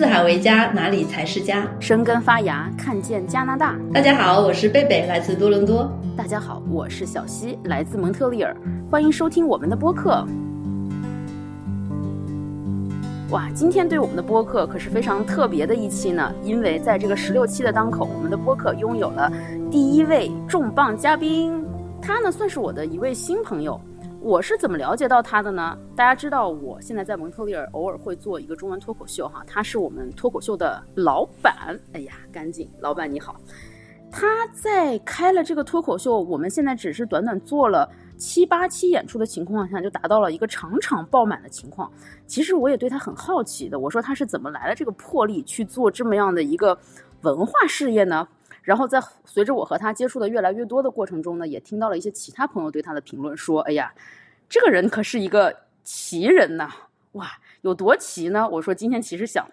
四海为家，哪里才是家？生根发芽，看见加拿大。大家好，我是贝贝，来自多伦多。大家好，我是小溪，来自蒙特利尔。欢迎收听我们的播客。哇，今天对我们的播客可是非常特别的一期呢，因为在这个十六期的当口，我们的播客拥有了第一位重磅嘉宾，他呢算是我的一位新朋友。我是怎么了解到他的呢？大家知道，我现在在蒙特利尔偶尔会做一个中文脱口秀哈，他是我们脱口秀的老板。哎呀，赶紧，老板你好。他在开了这个脱口秀，我们现在只是短短做了七八期演出的情况下，就达到了一个场场爆满的情况。其实我也对他很好奇的，我说他是怎么来了这个魄力去做这么样的一个文化事业呢？然后在随着我和他接触的越来越多的过程中呢，也听到了一些其他朋友对他的评论，说：“哎呀，这个人可是一个奇人呐！哇，有多奇呢？”我说：“今天其实想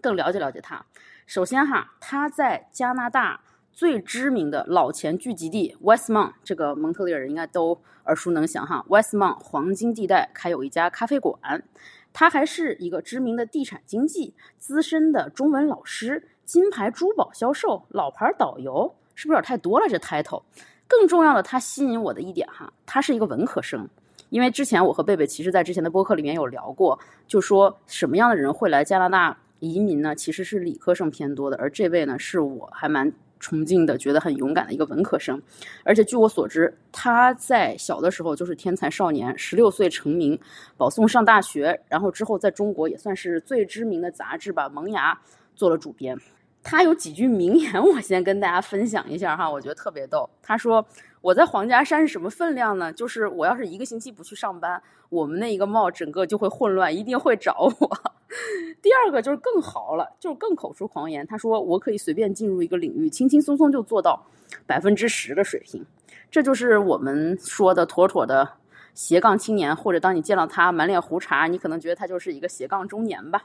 更了解了解他。首先哈，他在加拿大最知名的老钱聚集地 Westmont，这个蒙特利尔人应该都耳熟能详哈。Westmont 黄金地带开有一家咖啡馆，他还是一个知名的地产经纪、资深的中文老师。”金牌珠宝销售、老牌导游，是不是有点太多了？这 title。更重要的，他吸引我的一点哈，他是一个文科生。因为之前我和贝贝其实，在之前的播客里面有聊过，就说什么样的人会来加拿大移民呢？其实是理科生偏多的。而这位呢，是我还蛮崇敬的，觉得很勇敢的一个文科生。而且据我所知，他在小的时候就是天才少年，十六岁成名，保送上大学，然后之后在中国也算是最知名的杂志吧，《萌芽》做了主编。他有几句名言，我先跟大家分享一下哈，我觉得特别逗。他说：“我在黄家山是什么分量呢？就是我要是一个星期不去上班，我们那一个帽整个就会混乱，一定会找我。”第二个就是更豪了，就是更口出狂言。他说：“我可以随便进入一个领域，轻轻松松就做到百分之十的水平。”这就是我们说的妥妥的斜杠青年，或者当你见到他满脸胡茬，你可能觉得他就是一个斜杠中年吧。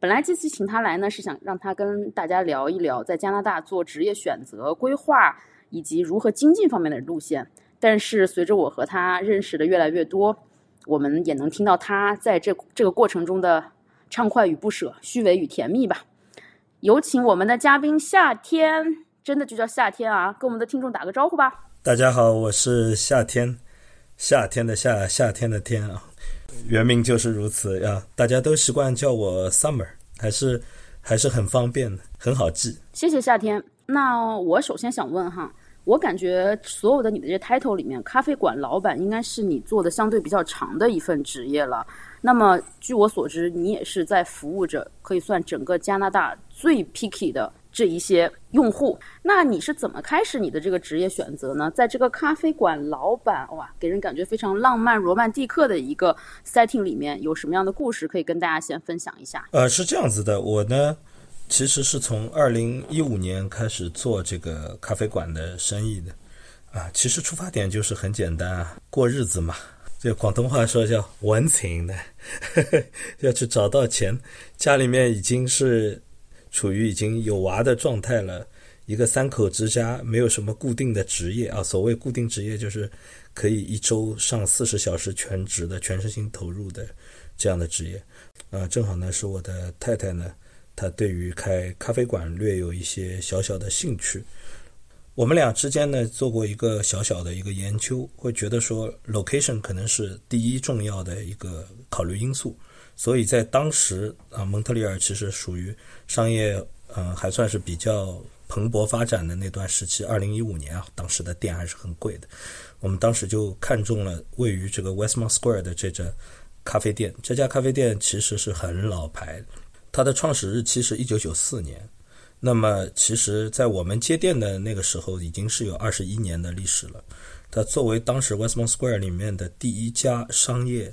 本来这次请他来呢，是想让他跟大家聊一聊在加拿大做职业选择、规划以及如何精进方面的路线。但是随着我和他认识的越来越多，我们也能听到他在这这个过程中的畅快与不舍、虚伪与甜蜜吧。有请我们的嘉宾夏天，真的就叫夏天啊，跟我们的听众打个招呼吧。大家好，我是夏天，夏天的夏，夏天的天啊。原名就是如此呀，大家都习惯叫我 Summer，还是还是很方便的，很好记。谢谢夏天。那我首先想问哈，我感觉所有的你的这些 title 里面，咖啡馆老板应该是你做的相对比较长的一份职业了。那么据我所知，你也是在服务着可以算整个加拿大最 picky 的。这一些用户，那你是怎么开始你的这个职业选择呢？在这个咖啡馆老板哇，给人感觉非常浪漫、罗曼蒂克的一个 setting 里面，有什么样的故事可以跟大家先分享一下？呃，是这样子的，我呢，其实是从二零一五年开始做这个咖啡馆的生意的，啊，其实出发点就是很简单啊，过日子嘛，这广东话说叫文情的，呵 呵要去找到钱，家里面已经是。处于已经有娃的状态了，一个三口之家，没有什么固定的职业啊。所谓固定职业，就是可以一周上四十小时全职的、全身心投入的这样的职业。啊，正好呢，是我的太太呢，他对于开咖啡馆略有一些小小的兴趣。我们俩之间呢，做过一个小小的一个研究，会觉得说，location 可能是第一重要的一个考虑因素。所以在当时啊，蒙特利尔其实属于商业嗯还算是比较蓬勃发展的那段时期。二零一五年啊，当时的店还是很贵的。我们当时就看中了位于这个 Westmont Square 的这家咖啡店。这家咖啡店其实是很老牌，它的创始日期是一九九四年。那么其实，在我们接店的那个时候，已经是有二十一年的历史了。它作为当时 Westmount Square 里面的第一家商业。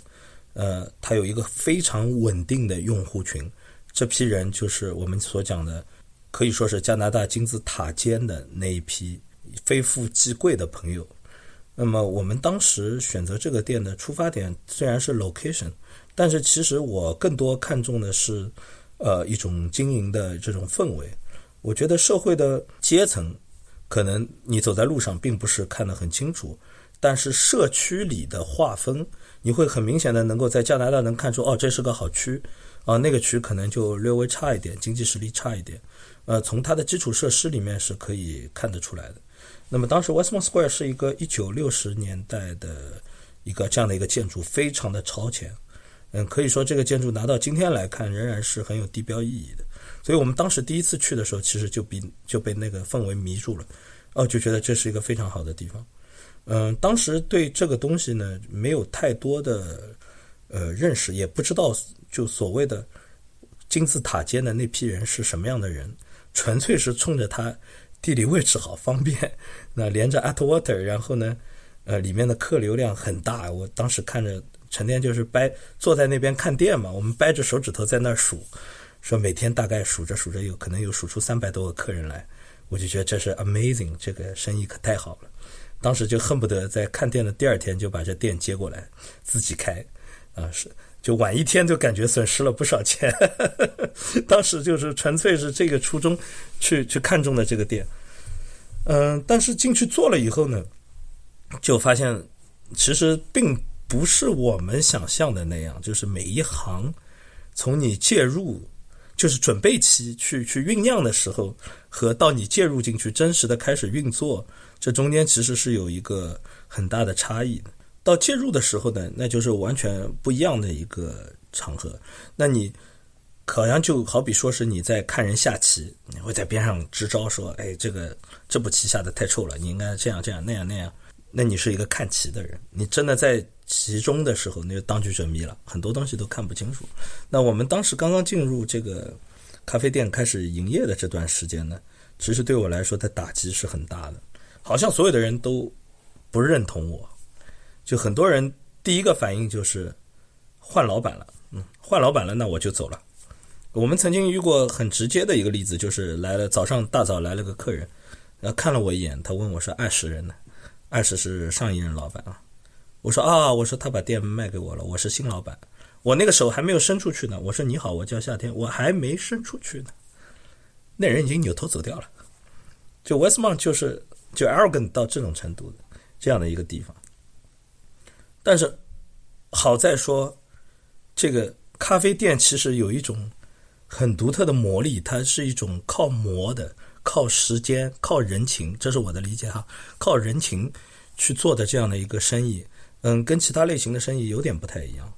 呃，它有一个非常稳定的用户群，这批人就是我们所讲的，可以说是加拿大金字塔尖的那一批非富即贵的朋友。那么我们当时选择这个店的出发点虽然是 location，但是其实我更多看重的是，呃，一种经营的这种氛围。我觉得社会的阶层，可能你走在路上并不是看得很清楚。但是社区里的划分，你会很明显的能够在加拿大能看出，哦，这是个好区，啊，那个区可能就略微差一点，经济实力差一点，呃，从它的基础设施里面是可以看得出来的。那么当时 Westmont Square 是一个一九六十年代的一个这样的一个建筑，非常的超前，嗯，可以说这个建筑拿到今天来看仍然是很有地标意义的。所以我们当时第一次去的时候，其实就比就被那个氛围迷住了，哦，就觉得这是一个非常好的地方。嗯，当时对这个东西呢没有太多的呃认识，也不知道就所谓的金字塔尖的那批人是什么样的人，纯粹是冲着它地理位置好方便，那连着 Atwater，然后呢，呃，里面的客流量很大。我当时看着成天就是掰坐在那边看店嘛，我们掰着手指头在那儿数。说每天大概数着数着，有可能有数出三百多个客人来，我就觉得这是 amazing，这个生意可太好了。当时就恨不得在看店的第二天就把这店接过来自己开，啊是就晚一天就感觉损失了不少钱。当时就是纯粹是这个初衷去去看中的这个店，嗯，但是进去做了以后呢，就发现其实并不是我们想象的那样，就是每一行从你介入。就是准备期去去酝酿的时候，和到你介入进去真实的开始运作，这中间其实是有一个很大的差异的。到介入的时候呢，那就是完全不一样的一个场合。那你好像就好比说是你在看人下棋，你会在边上支招说：“哎，这个这步棋下的太臭了，你应该这样这样那样那样。”那你是一个看棋的人，你真的在。其中的时候，那就当局者迷了，很多东西都看不清楚。那我们当时刚刚进入这个咖啡店开始营业的这段时间呢，其实对我来说，的打击是很大的。好像所有的人都不认同我，就很多人第一个反应就是换老板了，嗯，换老板了，那我就走了。我们曾经遇过很直接的一个例子，就是来了早上大早来了个客人，然后看了我一眼，他问我说：“二十人呢？二十是上一任老板啊。”我说啊，我说他把店卖给我了，我是新老板，我那个手还没有伸出去呢。我说你好，我叫夏天，我还没伸出去呢，那人已经扭头走掉了。就 Westmont 就是就 arrogant 到这种程度的这样的一个地方。但是好在说，这个咖啡店其实有一种很独特的魔力，它是一种靠磨的、靠时间、靠人情，这是我的理解哈，靠人情去做的这样的一个生意。嗯，跟其他类型的生意有点不太一样。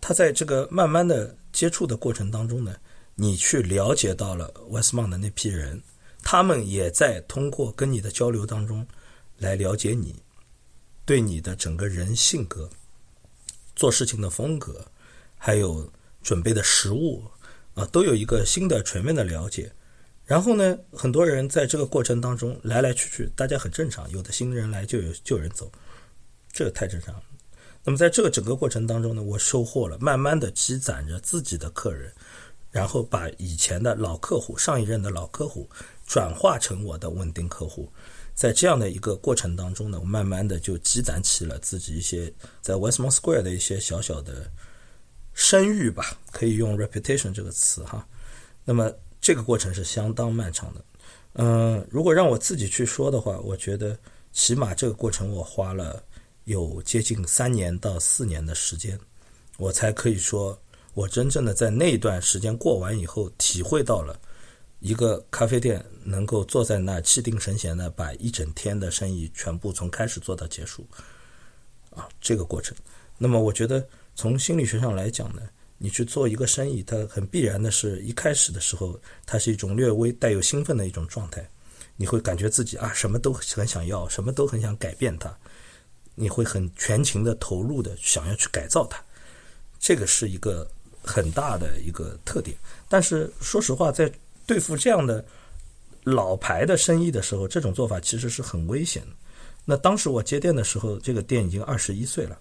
他在这个慢慢的接触的过程当中呢，你去了解到了 Westmont 的那批人，他们也在通过跟你的交流当中来了解你，对你的整个人性格、做事情的风格，还有准备的食物啊，都有一个新的全面的了解。然后呢，很多人在这个过程当中来来去去，大家很正常，有的新人来就有旧人走，这个太正常了。那么在这个整个过程当中呢，我收获了，慢慢的积攒着自己的客人，然后把以前的老客户、上一任的老客户转化成我的稳定客户。在这样的一个过程当中呢，我慢慢的就积攒起了自己一些在 Westmont Square 的一些小小的声誉吧，可以用 reputation 这个词哈。那么这个过程是相当漫长的。嗯，如果让我自己去说的话，我觉得起码这个过程我花了。有接近三年到四年的时间，我才可以说，我真正的在那一段时间过完以后，体会到了一个咖啡店能够坐在那气定神闲的把一整天的生意全部从开始做到结束，啊，这个过程。那么，我觉得从心理学上来讲呢，你去做一个生意，它很必然的是一开始的时候，它是一种略微带有兴奋的一种状态，你会感觉自己啊，什么都很想要，什么都很想改变它。你会很全情的投入的想要去改造它，这个是一个很大的一个特点。但是说实话，在对付这样的老牌的生意的时候，这种做法其实是很危险的。那当时我接店的时候，这个店已经二十一岁了。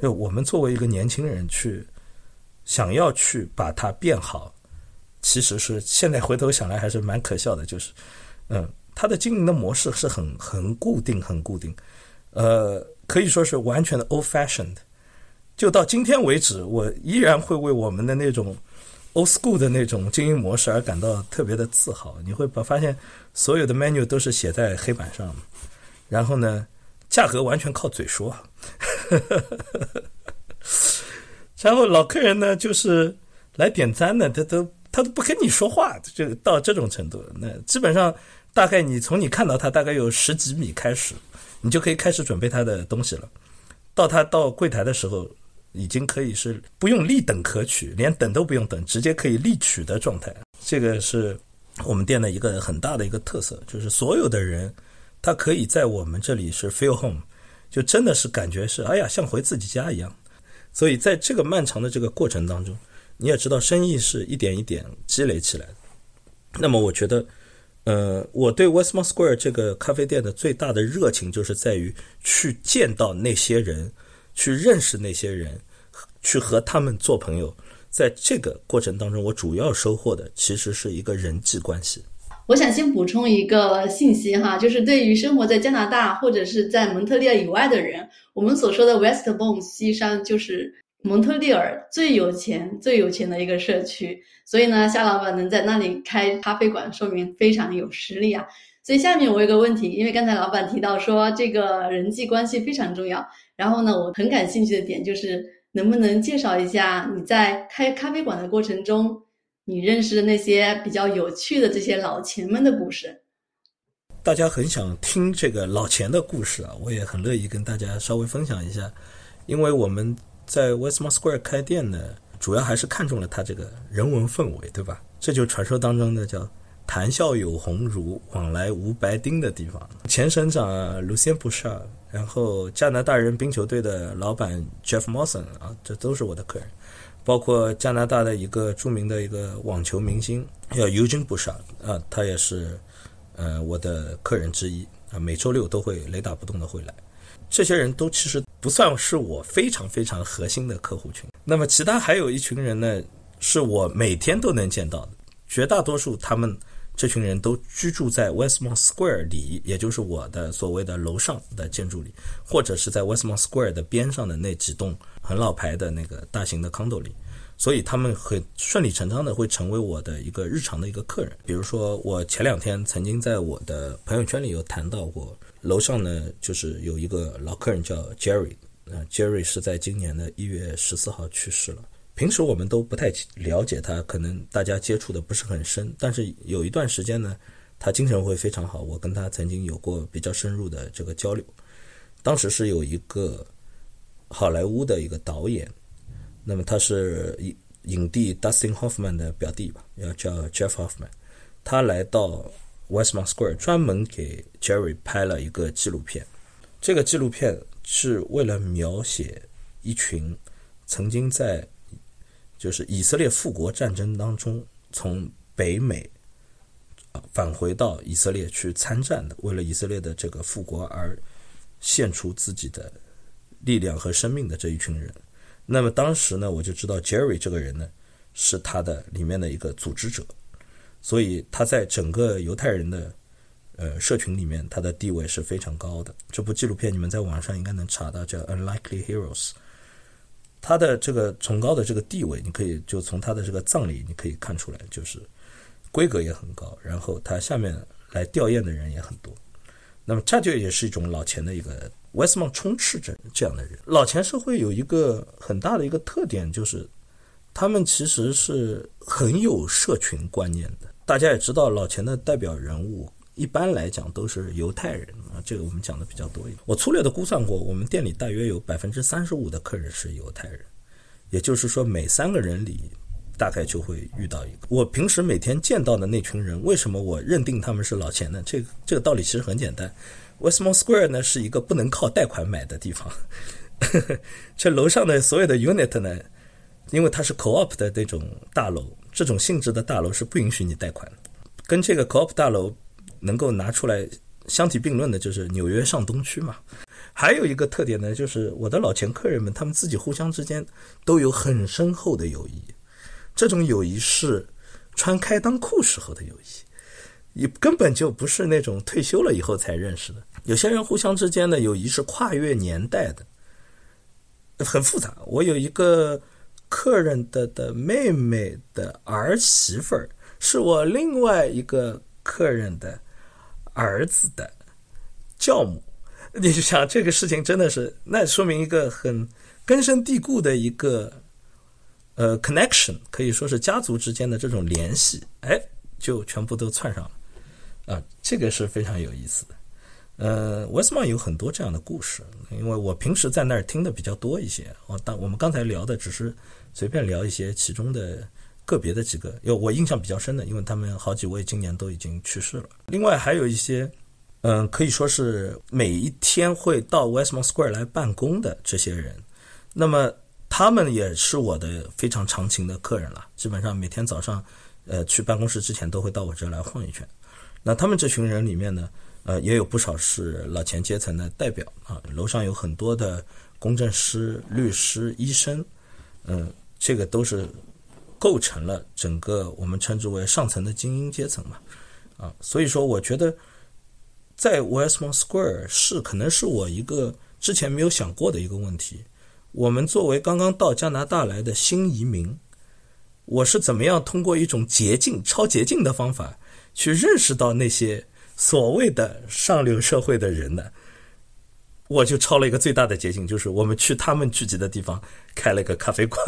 就我们作为一个年轻人去想要去把它变好，其实是现在回头想来还是蛮可笑的。就是，嗯，它的经营的模式是很很固定，很固定。呃，可以说是完全的 old fashioned，就到今天为止，我依然会为我们的那种 old school 的那种经营模式而感到特别的自豪。你会把发现，所有的 menu 都是写在黑板上，然后呢，价格完全靠嘴说。然后老客人呢，就是来点餐的，他都他都不跟你说话，就到这种程度。那基本上大概你从你看到他大概有十几米开始，你就可以开始准备他的东西了。到他到柜台的时候，已经可以是不用立等可取，连等都不用等，直接可以立取的状态。这个是我们店的一个很大的一个特色，就是所有的人他可以在我们这里是 feel home，就真的是感觉是哎呀像回自己家一样。所以在这个漫长的这个过程当中，你也知道生意是一点一点积累起来的。那么我觉得，呃，我对 Westmont Square 这个咖啡店的最大的热情就是在于去见到那些人，去认识那些人，去和他们做朋友。在这个过程当中，我主要收获的其实是一个人际关系。我想先补充一个信息哈，就是对于生活在加拿大或者是在蒙特利尔以外的人，我们所说的 Westmont 西山就是蒙特利尔最有钱、最有钱的一个社区。所以呢，夏老板能在那里开咖啡馆，说明非常有实力啊。所以下面我有个问题，因为刚才老板提到说这个人际关系非常重要，然后呢，我很感兴趣的点就是能不能介绍一下你在开咖啡馆的过程中。你认识的那些比较有趣的这些老钱们的故事，大家很想听这个老钱的故事啊，我也很乐意跟大家稍微分享一下。因为我们在 Westmore Square 开店呢，主要还是看中了它这个人文氛围，对吧？这就传说当中的叫“谈笑有鸿儒，往来无白丁”的地方。前省长啊，Lucien Bouchard，然后加拿大人冰球队的老板 Jeff Mawson 啊，这都是我的客人。包括加拿大的一个著名的一个网球明星叫尤金布沙啊，他也是呃我的客人之一啊，每周六都会雷打不动的会来。这些人都其实不算是我非常非常核心的客户群。那么其他还有一群人呢，是我每天都能见到的，绝大多数他们。这群人都居住在 Westmont Square 里，也就是我的所谓的楼上的建筑里，或者是在 Westmont Square 的边上的那几栋很老牌的那个大型的 condo 里，所以他们很顺理成章的会成为我的一个日常的一个客人。比如说，我前两天曾经在我的朋友圈里有谈到过，楼上呢就是有一个老客人叫 Jerry，，Jerry 是在今年的一月十四号去世了。平时我们都不太了解他，可能大家接触的不是很深。但是有一段时间呢，他精神会非常好。我跟他曾经有过比较深入的这个交流。当时是有一个好莱坞的一个导演，那么他是影影帝 Dustin Hoffman 的表弟吧，要叫 Jeff Hoffman。他来到 Westmont Square 专门给 Jerry 拍了一个纪录片。这个纪录片是为了描写一群曾经在就是以色列复国战争当中，从北美啊返回到以色列去参战的，为了以色列的这个复国而献出自己的力量和生命的这一群人。那么当时呢，我就知道 Jerry 这个人呢是他的里面的一个组织者，所以他在整个犹太人的呃社群里面，他的地位是非常高的。这部纪录片你们在网上应该能查到，叫《Unlikely Heroes》。他的这个崇高的这个地位，你可以就从他的这个葬礼你可以看出来，就是规格也很高，然后他下面来吊唁的人也很多。那么这就也是一种老钱的一个 Westmon 充斥着这样的人。老钱社会有一个很大的一个特点，就是他们其实是很有社群观念的。大家也知道，老钱的代表人物。一般来讲都是犹太人啊，这个我们讲的比较多一点。我粗略的估算过，我们店里大约有百分之三十五的客人是犹太人，也就是说每三个人里大概就会遇到一个。我平时每天见到的那群人，为什么我认定他们是老钱呢？这个这个道理其实很简单。Westmont Square 呢是一个不能靠贷款买的地方，这楼上的所有的 unit 呢，因为它是 co-op 的那种大楼，这种性质的大楼是不允许你贷款的，跟这个 co-op 大楼。能够拿出来相提并论的，就是纽约上东区嘛。还有一个特点呢，就是我的老钱客人们，他们自己互相之间都有很深厚的友谊。这种友谊是穿开裆裤时候的友谊，也根本就不是那种退休了以后才认识的。有些人互相之间的友谊是跨越年代的，很复杂。我有一个客人的的妹妹的儿媳妇儿，是我另外一个客人的。儿子的教母，你就想这个事情真的是，那说明一个很根深蒂固的一个呃 connection，可以说是家族之间的这种联系，哎，就全部都串上了啊，这个是非常有意思的。呃，Westmon 有很多这样的故事，因为我平时在那儿听的比较多一些。我当我们刚才聊的只是随便聊一些其中的个别的几个，有我印象比较深的，因为他们好几位今年都已经去世了。另外还有一些，嗯，可以说是每一天会到 Westmon Square 来办公的这些人，那么他们也是我的非常长情的客人了。基本上每天早上，呃，去办公室之前都会到我这儿来晃一圈。那他们这群人里面呢？呃，也有不少是老钱阶层的代表啊。楼上有很多的公证师、律师、医生，嗯，这个都是构成了整个我们称之为上层的精英阶层嘛。啊，所以说，我觉得在 Westmont Square 是可能是我一个之前没有想过的一个问题。我们作为刚刚到加拿大来的新移民，我是怎么样通过一种捷径、超捷径的方法去认识到那些。所谓的上流社会的人呢，我就抄了一个最大的捷径，就是我们去他们聚集的地方开了一个咖啡馆。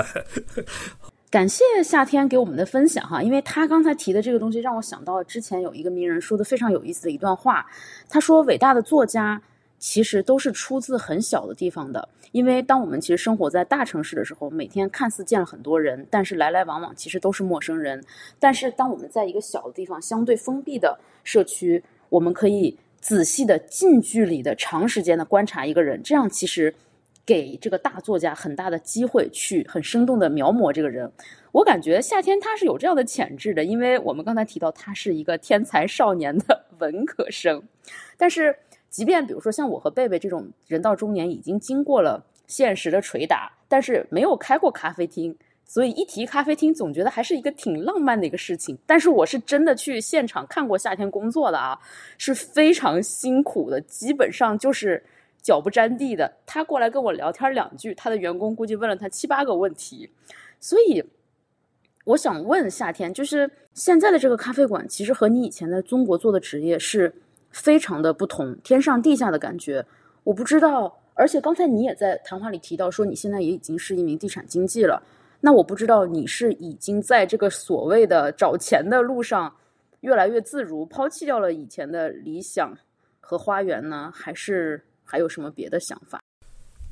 感谢夏天给我们的分享哈，因为他刚才提的这个东西让我想到之前有一个名人说的非常有意思的一段话，他说：“伟大的作家其实都是出自很小的地方的，因为当我们其实生活在大城市的时候，每天看似见了很多人，但是来来往往其实都是陌生人。但是当我们在一个小的地方，相对封闭的社区。”我们可以仔细的、近距离的、长时间的观察一个人，这样其实给这个大作家很大的机会去很生动的描摹这个人。我感觉夏天他是有这样的潜质的，因为我们刚才提到他是一个天才少年的 文科生，但是即便比如说像我和贝贝这种人到中年，已经经过了现实的捶打，但是没有开过咖啡厅。所以一提咖啡厅，总觉得还是一个挺浪漫的一个事情。但是我是真的去现场看过夏天工作的啊，是非常辛苦的，基本上就是脚不沾地的。他过来跟我聊天两句，他的员工估计问了他七八个问题。所以我想问夏天，就是现在的这个咖啡馆，其实和你以前在中国做的职业是非常的不同，天上地下的感觉。我不知道，而且刚才你也在谈话里提到说，你现在也已经是一名地产经纪了。那我不知道你是已经在这个所谓的找钱的路上越来越自如，抛弃掉了以前的理想和花园呢，还是还有什么别的想法？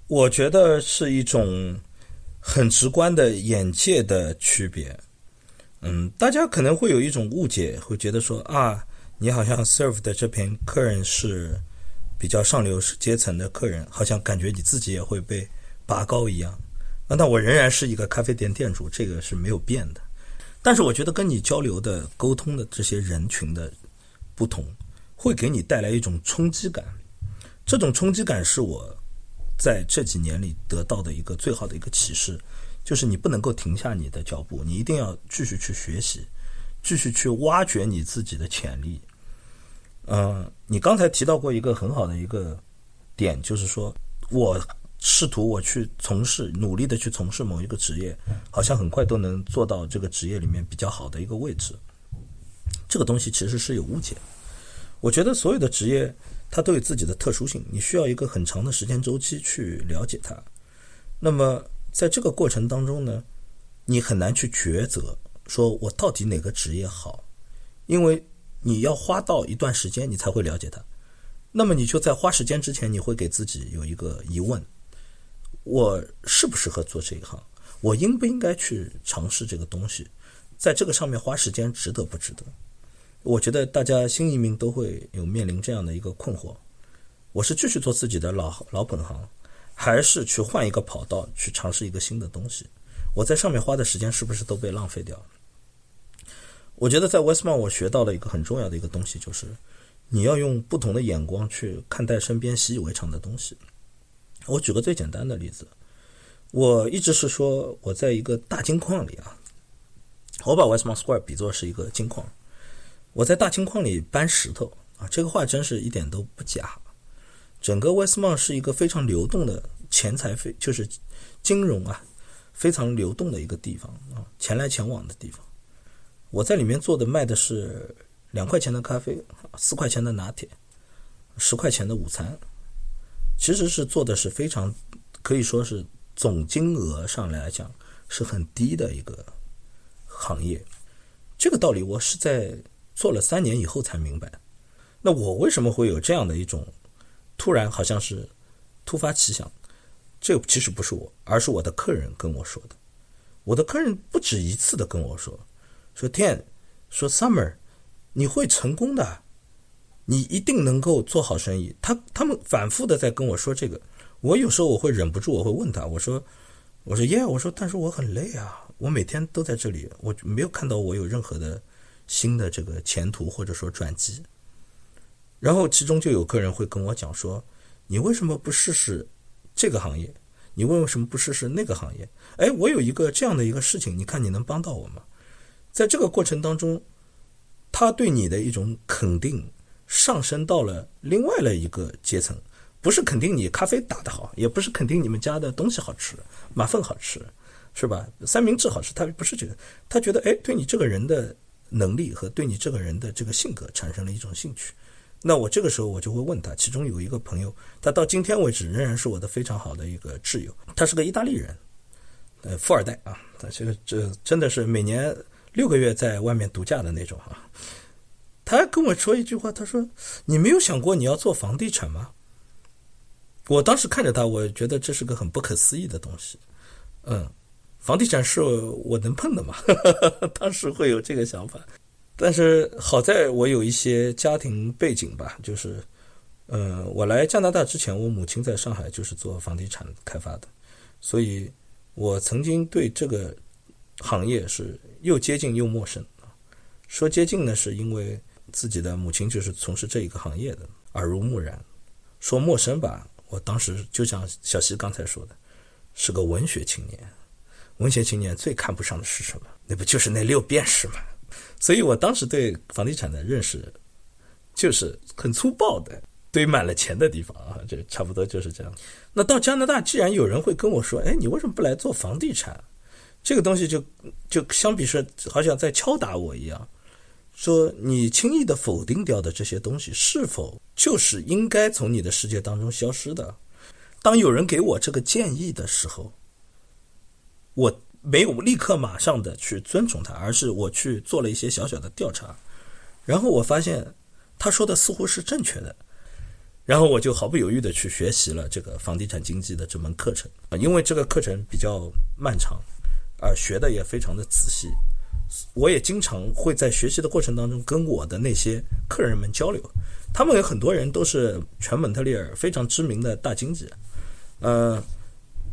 我觉得是一种很直观的眼界的区别。嗯，大家可能会有一种误解，会觉得说啊，你好像 serve 的这篇客人是比较上流阶层的客人，好像感觉你自己也会被拔高一样。啊，那我仍然是一个咖啡店店主，这个是没有变的。但是我觉得跟你交流的、沟通的这些人群的不同，会给你带来一种冲击感。这种冲击感是我在这几年里得到的一个最好的一个启示，就是你不能够停下你的脚步，你一定要继续去学习，继续去挖掘你自己的潜力。嗯，你刚才提到过一个很好的一个点，就是说我。试图我去从事，努力的去从事某一个职业，好像很快都能做到这个职业里面比较好的一个位置。这个东西其实是有误解。我觉得所有的职业它都有自己的特殊性，你需要一个很长的时间周期去了解它。那么在这个过程当中呢，你很难去抉择，说我到底哪个职业好，因为你要花到一段时间你才会了解它。那么你就在花时间之前，你会给自己有一个疑问。我适不适合做这一行？我应不应该去尝试这个东西？在这个上面花时间值得不值得？我觉得大家新移民都会有面临这样的一个困惑：我是继续做自己的老老本行，还是去换一个跑道去尝试一个新的东西？我在上面花的时间是不是都被浪费掉了？我觉得在 Westmon，我学到了一个很重要的一个东西，就是你要用不同的眼光去看待身边习以为常的东西。我举个最简单的例子，我一直是说我在一个大金矿里啊，我把 Westmon square 比作是一个金矿，我在大金矿里搬石头啊，这个话真是一点都不假。整个 Westmon 是一个非常流动的钱财非就是金融啊，非常流动的一个地方啊，钱来钱往的地方。我在里面做的卖的是两块钱的咖啡，四块钱的拿铁，十块钱的午餐。其实是做的是非常可以说是总金额上来讲是很低的一个行业。这个道理我是在做了三年以后才明白。那我为什么会有这样的一种突然好像是突发奇想？这其实不是我，而是我的客人跟我说的。我的客人不止一次的跟我说：“说天，说 Summer，你会成功的，你一定能够做好生意。”他他们反复的在跟我说这个。我有时候我会忍不住，我会问他：“我说，我说耶，我说，但是我很累啊，我每天都在这里，我没有看到我有任何的新的这个前途或者说转机。”然后其中就有客人会跟我讲说：“你为什么不试试这个行业？你为什么不试试那个行业？哎，我有一个这样的一个事情，你看你能帮到我吗？”在这个过程当中，他对你的一种肯定上升到了另外的一个阶层，不是肯定你咖啡打得好，也不是肯定你们家的东西好吃，马粪好吃，是吧？三明治好吃，他不是这个，他觉得哎，对你这个人的能力和对你这个人的这个性格产生了一种兴趣。那我这个时候我就会问他，其中有一个朋友，他到今天为止仍然是我的非常好的一个挚友，他是个意大利人，呃，富二代啊，他这个这真的是每年六个月在外面度假的那种啊。他跟我说一句话，他说：“你没有想过你要做房地产吗？”我当时看着他，我觉得这是个很不可思议的东西。嗯，房地产是我能碰的吗？当时会有这个想法。但是好在我有一些家庭背景吧，就是，呃，我来加拿大之前，我母亲在上海就是做房地产开发的，所以我曾经对这个行业是又接近又陌生说接近呢，是因为自己的母亲就是从事这一个行业的，耳濡目染；说陌生吧，我当时就像小西刚才说的，是个文学青年，文学青年最看不上的是什么？那不就是那六便士吗？所以我当时对房地产的认识，就是很粗暴的堆满了钱的地方啊，就差不多就是这样。那到加拿大，既然有人会跟我说：“哎，你为什么不来做房地产？”这个东西就就相比说，好像在敲打我一样，说你轻易的否定掉的这些东西，是否就是应该从你的世界当中消失的？当有人给我这个建议的时候，我。没有立刻马上的去尊重他，而是我去做了一些小小的调查，然后我发现他说的似乎是正确的，然后我就毫不犹豫的去学习了这个房地产经济的这门课程啊，因为这个课程比较漫长，而学的也非常的仔细，我也经常会在学习的过程当中跟我的那些客人们交流，他们有很多人都是全蒙特利尔非常知名的大经济，呃。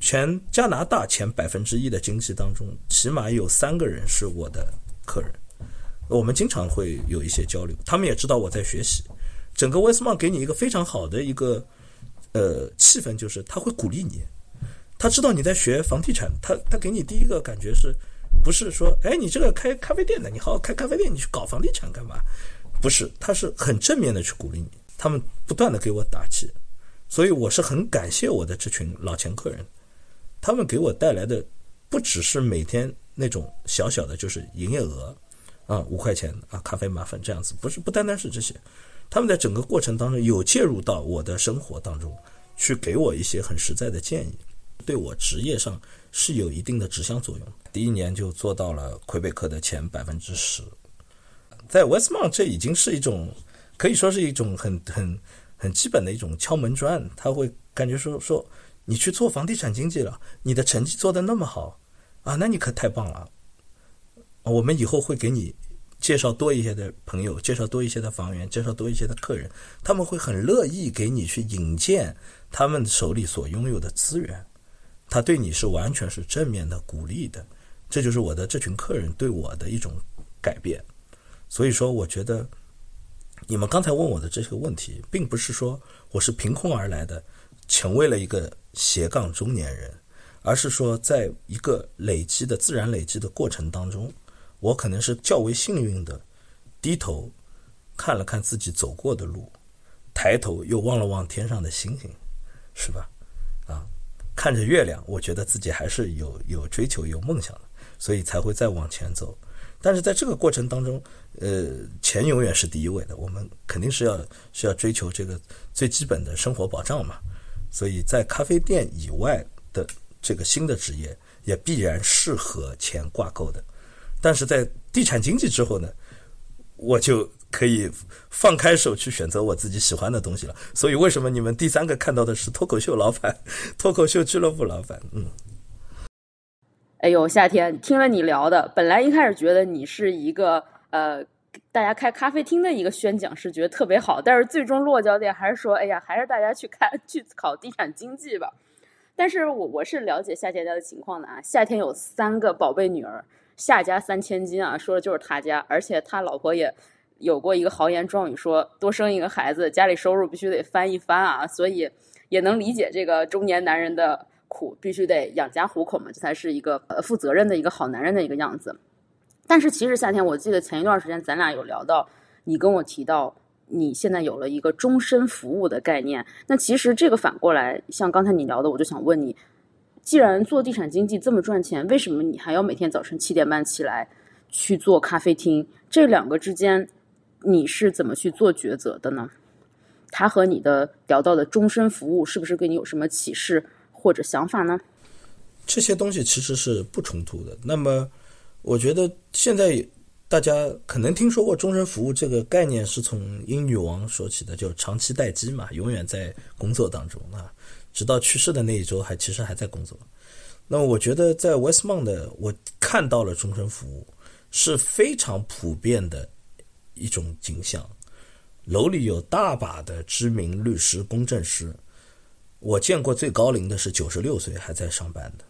全加拿大前百分之一的经济当中，起码有三个人是我的客人，我们经常会有一些交流。他们也知道我在学习。整个威斯曼给你一个非常好的一个呃气氛，就是他会鼓励你。他知道你在学房地产，他他给你第一个感觉是，不是说哎你这个开咖啡店的，你好好开咖啡店，你去搞房地产干嘛？不是，他是很正面的去鼓励你。他们不断的给我打气，所以我是很感谢我的这群老钱客人。他们给我带来的不只是每天那种小小的，就是营业额啊，五块钱啊，咖啡麻烦这样子，不是不单单是这些，他们在整个过程当中有介入到我的生活当中，去给我一些很实在的建议，对我职业上是有一定的指向作用。第一年就做到了魁北克的前百分之十，在 Westmont 这已经是一种可以说是一种很很很基本的一种敲门砖，他会感觉说说。你去做房地产经纪了，你的成绩做得那么好，啊，那你可太棒了。我们以后会给你介绍多一些的朋友，介绍多一些的房源，介绍多一些的客人，他们会很乐意给你去引荐他们手里所拥有的资源，他对你是完全是正面的鼓励的，这就是我的这群客人对我的一种改变。所以说，我觉得你们刚才问我的这些问题，并不是说我是凭空而来的。成为了一个斜杠中年人，而是说，在一个累积的自然累积的过程当中，我可能是较为幸运的，低头看了看自己走过的路，抬头又望了望天上的星星，是吧？啊，看着月亮，我觉得自己还是有有追求、有梦想的，所以才会再往前走。但是在这个过程当中，呃，钱永远是第一位的，我们肯定是要是要追求这个最基本的生活保障嘛。所以在咖啡店以外的这个新的职业，也必然是和钱挂钩的。但是在地产经济之后呢，我就可以放开手去选择我自己喜欢的东西了。所以为什么你们第三个看到的是脱口秀老板、脱口秀俱乐部老板？嗯。哎呦，夏天听了你聊的，本来一开始觉得你是一个呃，大家开咖啡厅的一个宣讲是觉得特别好，但是最终落脚点还是说，哎呀，还是大家去看去考地产经济吧。但是我我是了解夏家家的情况的啊，夏天有三个宝贝女儿，夏家三千金啊，说的就是他家，而且他老婆也有过一个豪言壮语，说多生一个孩子，家里收入必须得翻一番啊，所以也能理解这个中年男人的。苦必须得养家糊口嘛，这才是一个负责任的一个好男人的一个样子。但是其实夏天，我记得前一段时间咱俩有聊到，你跟我提到你现在有了一个终身服务的概念。那其实这个反过来，像刚才你聊的，我就想问你，既然做地产经济这么赚钱，为什么你还要每天早晨七点半起来去做咖啡厅？这两个之间你是怎么去做抉择的呢？他和你的聊到的终身服务是不是给你有什么启示？或者想法呢？这些东西其实是不冲突的。那么，我觉得现在大家可能听说过终身服务这个概念，是从英女王说起的，就长期待机嘛，永远在工作当中啊，直到去世的那一周还其实还在工作。那么，我觉得在 Westmont 的，我看到了终身服务是非常普遍的一种景象。楼里有大把的知名律师、公证师。我见过最高龄的是九十六岁还在上班的，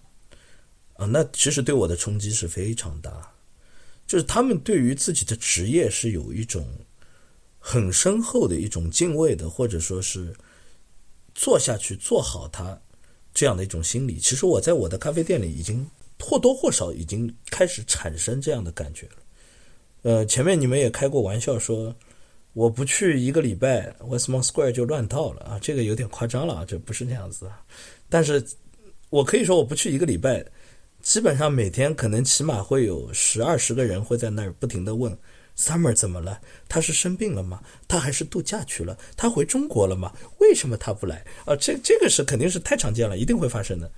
那其实对我的冲击是非常大，就是他们对于自己的职业是有一种很深厚的一种敬畏的，或者说是做下去做好它这样的一种心理。其实我在我的咖啡店里已经或多或少已经开始产生这样的感觉了。呃，前面你们也开过玩笑说。我不去一个礼拜，Westmont Square 就乱套了啊！这个有点夸张了啊，这不是那样子啊。但是，我可以说我不去一个礼拜，基本上每天可能起码会有十二十个人会在那儿不停的问：Summer 怎么了？他是生病了吗？他还是度假去了？他回中国了吗？为什么他不来？啊，这这个是肯定是太常见了，一定会发生的。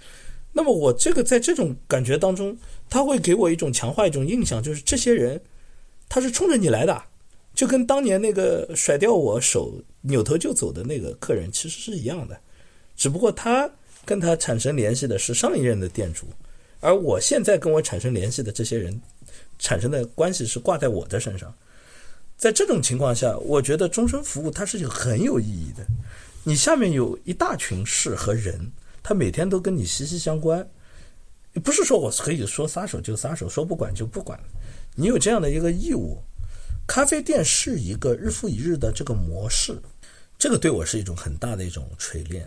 那么我这个在这种感觉当中，他会给我一种强化一种印象，就是这些人他是冲着你来的。就跟当年那个甩掉我手、扭头就走的那个客人其实是一样的，只不过他跟他产生联系的是上一任的店主，而我现在跟我产生联系的这些人产生的关系是挂在我的身上。在这种情况下，我觉得终身服务它是有很有意义的。你下面有一大群事和人，他每天都跟你息息相关，不是说我可以说撒手就撒手，说不管就不管，你有这样的一个义务。咖啡店是一个日复一日的这个模式，这个对我是一种很大的一种锤炼，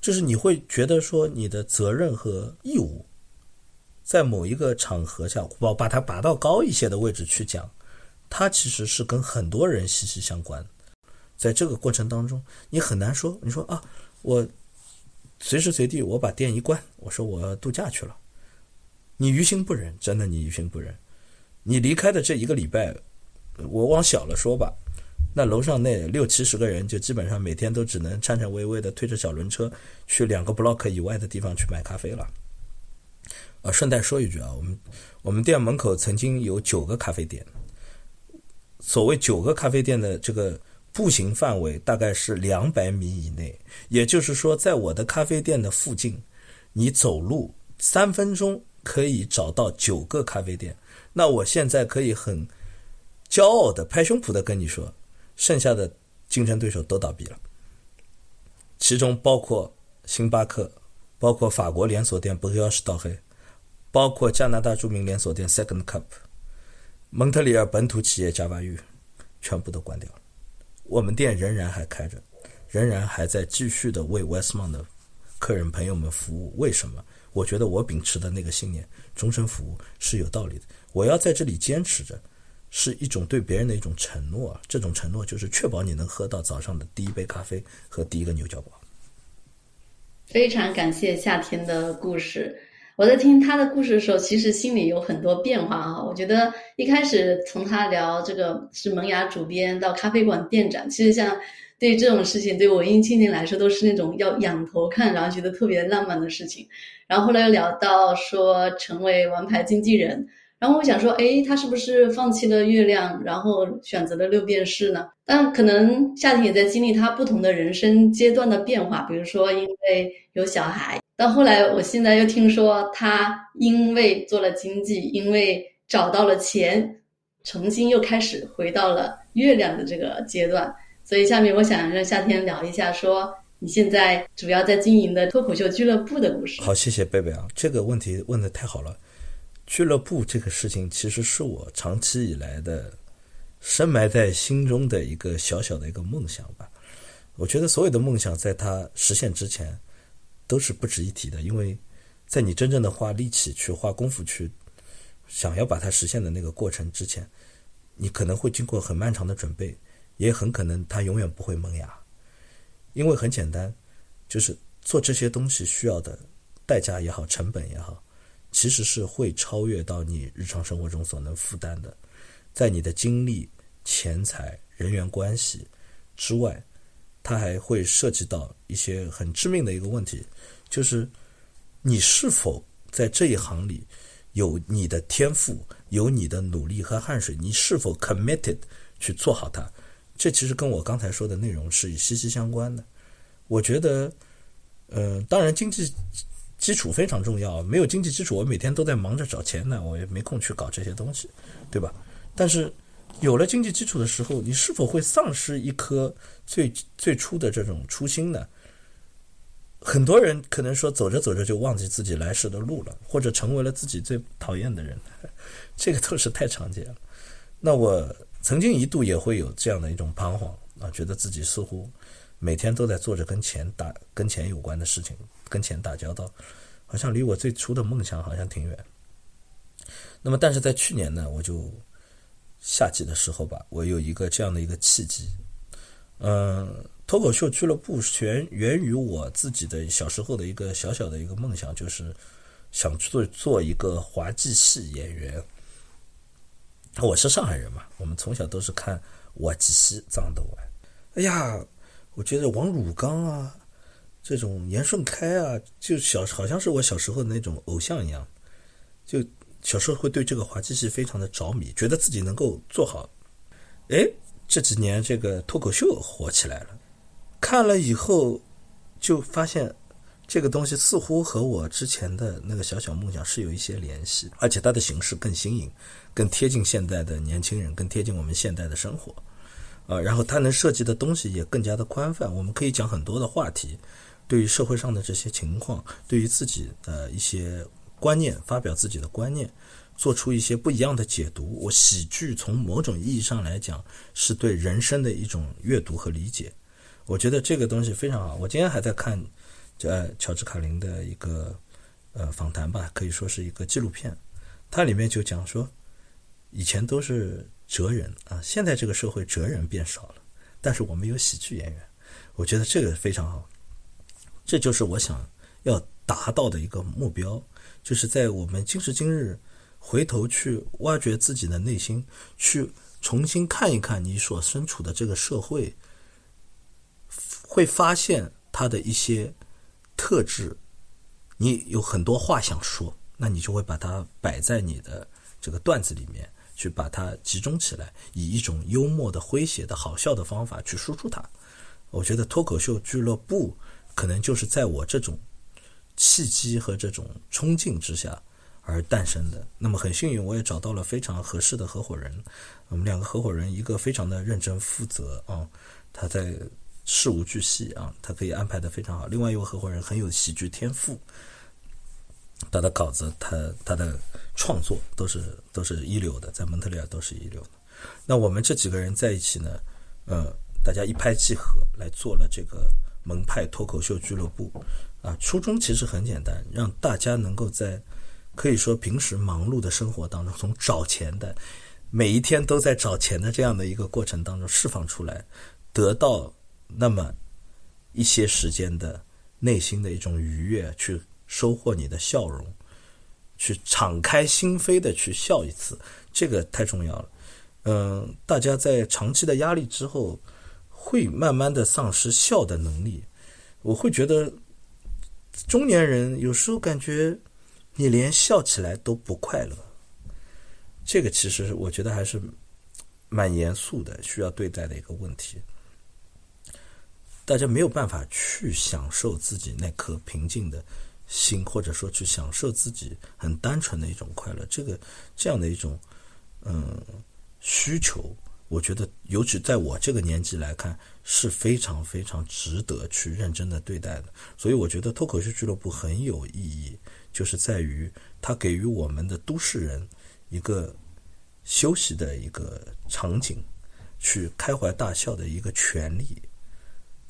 就是你会觉得说你的责任和义务，在某一个场合下，我把它拔到高一些的位置去讲，它其实是跟很多人息息相关。在这个过程当中，你很难说，你说啊，我随时随地我把店一关，我说我度假去了，你于心不忍，真的你于心不忍，你离开的这一个礼拜。我往小了说吧，那楼上那六七十个人就基本上每天都只能颤颤巍巍的推着小轮车去两个 block 以外的地方去买咖啡了。呃，顺带说一句啊，我们我们店门口曾经有九个咖啡店，所谓九个咖啡店的这个步行范围大概是两百米以内，也就是说，在我的咖啡店的附近，你走路三分钟可以找到九个咖啡店。那我现在可以很。骄傲的拍胸脯的跟你说，剩下的竞争对手都倒闭了，其中包括星巴克，包括法国连锁店布里奥士道黑，包括加拿大著名连锁店 Second Cup，蒙特利尔本土企业加巴玉，全部都关掉了。我们店仍然还开着，仍然还在继续的为 Westmont 的客人朋友们服务。为什么？我觉得我秉持的那个信念，终身服务是有道理的。我要在这里坚持着。是一种对别人的一种承诺，这种承诺就是确保你能喝到早上的第一杯咖啡和第一个牛角包。非常感谢夏天的故事，我在听他的故事的时候，其实心里有很多变化啊。我觉得一开始从他聊这个是萌芽主编到咖啡馆店长，其实像对这种事情，对文艺青年来说都是那种要仰头看，然后觉得特别浪漫的事情。然后后来又聊到说成为王牌经纪人，然后我想说，哎，他是不是放弃了月亮，然后选择了六便士呢？但可能夏天也在经历他不同的人生阶段的变化，比如说因为有小孩，到后来我现在又听说他因为做了经济，因为找到了钱，重新又开始回到了月亮的这个阶段。所以下面我想让夏天聊一下，说你现在主要在经营的脱口秀俱乐部的故事。好，谢谢贝贝啊，这个问题问的太好了。俱乐部这个事情，其实是我长期以来的深埋在心中的一个小小的一个梦想吧。我觉得所有的梦想在它实现之前都是不值一提的，因为在你真正的花力气去花功夫去想要把它实现的那个过程之前，你可能会经过很漫长的准备。也很可能它永远不会萌芽，因为很简单，就是做这些东西需要的代价也好，成本也好，其实是会超越到你日常生活中所能负担的。在你的精力、钱财、人员关系之外，它还会涉及到一些很致命的一个问题，就是你是否在这一行里有你的天赋、有你的努力和汗水，你是否 committed 去做好它。这其实跟我刚才说的内容是息息相关的。我觉得，呃，当然经济基础非常重要，没有经济基础，我每天都在忙着找钱呢，我也没空去搞这些东西，对吧？但是有了经济基础的时候，你是否会丧失一颗最最初的这种初心呢？很多人可能说，走着走着就忘记自己来时的路了，或者成为了自己最讨厌的人，这个都是太常见了。那我。曾经一度也会有这样的一种彷徨啊，觉得自己似乎每天都在做着跟钱打、跟钱有关的事情，跟钱打交道，好像离我最初的梦想好像挺远。那么，但是在去年呢，我就夏季的时候吧，我有一个这样的一个契机，嗯，脱口秀俱乐部源源于我自己的小时候的一个小小的一个梦想，就是想做做一个滑稽戏演员。我是上海人嘛，我们从小都是看滑稽戏长大的。哎呀，我觉得王汝刚啊，这种严顺开啊，就小好像是我小时候的那种偶像一样，就小时候会对这个滑稽戏非常的着迷，觉得自己能够做好。哎，这几年这个脱口秀火起来了，看了以后就发现。这个东西似乎和我之前的那个小小梦想是有一些联系，而且它的形式更新颖，更贴近现代的年轻人，更贴近我们现代的生活，啊，然后它能涉及的东西也更加的宽泛，我们可以讲很多的话题，对于社会上的这些情况，对于自己的一些观念，发表自己的观念，做出一些不一样的解读。我喜剧从某种意义上来讲，是对人生的一种阅读和理解，我觉得这个东西非常好。我今天还在看。呃乔治卡林的一个呃访谈吧，可以说是一个纪录片。它里面就讲说，以前都是哲人啊，现在这个社会哲人变少了，但是我们有喜剧演员，我觉得这个非常好。这就是我想要达到的一个目标，就是在我们今时今日回头去挖掘自己的内心，去重新看一看你所身处的这个社会，会发现它的一些。特质，你有很多话想说，那你就会把它摆在你的这个段子里面，去把它集中起来，以一种幽默的、诙谐的、好笑的方法去输出它。我觉得脱口秀俱乐部可能就是在我这种契机和这种冲劲之下而诞生的。那么很幸运，我也找到了非常合适的合伙人。我们两个合伙人，一个非常的认真负责啊，他在。事无巨细啊，他可以安排的非常好。另外一位合伙人很有喜剧天赋，他的稿子、他他的创作都是都是一流的，在蒙特利尔都是一流的。那我们这几个人在一起呢，呃，大家一拍即合来做了这个蒙派脱口秀俱乐部啊。初衷其实很简单，让大家能够在可以说平时忙碌的生活当中，从找钱的每一天都在找钱的这样的一个过程当中释放出来，得到。那么，一些时间的内心的一种愉悦，去收获你的笑容，去敞开心扉的去笑一次，这个太重要了。嗯，大家在长期的压力之后，会慢慢的丧失笑的能力。我会觉得中年人有时候感觉你连笑起来都不快乐，这个其实我觉得还是蛮严肃的，需要对待的一个问题。大家没有办法去享受自己那颗平静的心，或者说去享受自己很单纯的一种快乐。这个这样的一种嗯需求，我觉得尤其在我这个年纪来看是非常非常值得去认真的对待的。所以我觉得脱口秀俱乐部很有意义，就是在于它给予我们的都市人一个休息的一个场景，去开怀大笑的一个权利。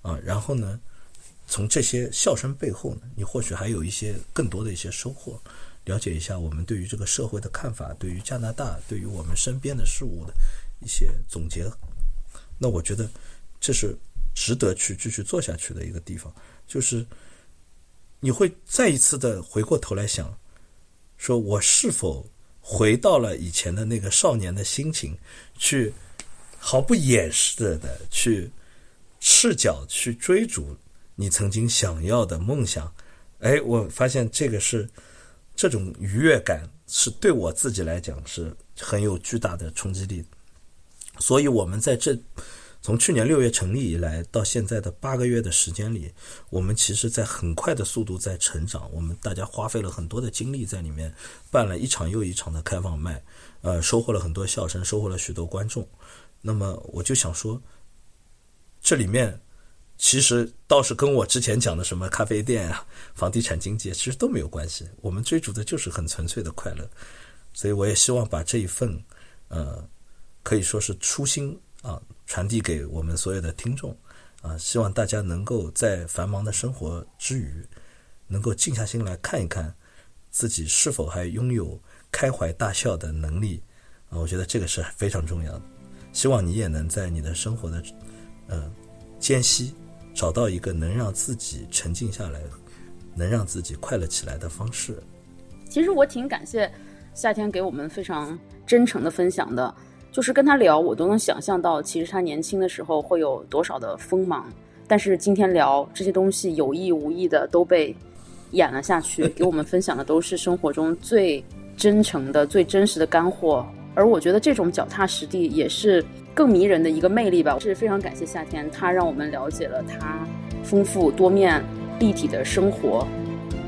啊，然后呢，从这些笑声背后呢，你或许还有一些更多的一些收获，了解一下我们对于这个社会的看法，对于加拿大，对于我们身边的事物的一些总结。那我觉得这是值得去继续做下去的一个地方，就是你会再一次的回过头来想，说我是否回到了以前的那个少年的心情，去毫不掩饰的去。赤脚去追逐你曾经想要的梦想，哎，我发现这个是这种愉悦感是对我自己来讲是很有巨大的冲击力。所以，我们在这从去年六月成立以来到现在的八个月的时间里，我们其实在很快的速度在成长。我们大家花费了很多的精力在里面，办了一场又一场的开放麦，呃，收获了很多笑声，收获了许多观众。那么，我就想说。这里面其实倒是跟我之前讲的什么咖啡店啊、房地产经济其实都没有关系。我们追逐的就是很纯粹的快乐，所以我也希望把这一份呃可以说是初心啊传递给我们所有的听众啊，希望大家能够在繁忙的生活之余，能够静下心来看一看自己是否还拥有开怀大笑的能力啊。我觉得这个是非常重要的。希望你也能在你的生活的。嗯，间隙找到一个能让自己沉静下来、能让自己快乐起来的方式。其实我挺感谢夏天给我们非常真诚的分享的，就是跟他聊，我都能想象到，其实他年轻的时候会有多少的锋芒。但是今天聊这些东西，有意无意的都被演了下去，给我们分享的都是生活中最真诚的、最真实的干货。而我觉得这种脚踏实地也是更迷人的一个魅力吧。是非常感谢夏天，他让我们了解了他丰富多面、立体的生活。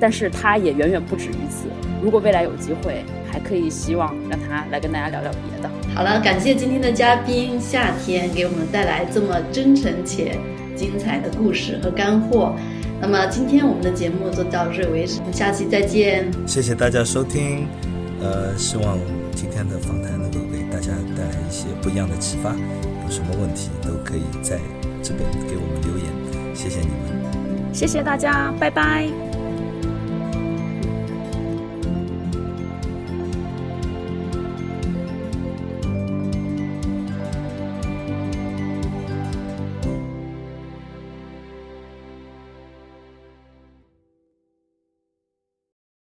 但是他也远远不止于此。如果未来有机会，还可以希望让他来跟大家聊聊别的。好了，感谢今天的嘉宾夏天给我们带来这么真诚且精彩的故事和干货。那么今天我们的节目就到这为止，我们下期再见。谢谢大家收听，呃，希望今天的访谈能够给。大家带来一些不一样的启发，有什么问题都可以在这边给我们留言，谢谢你们，谢谢大家，拜拜。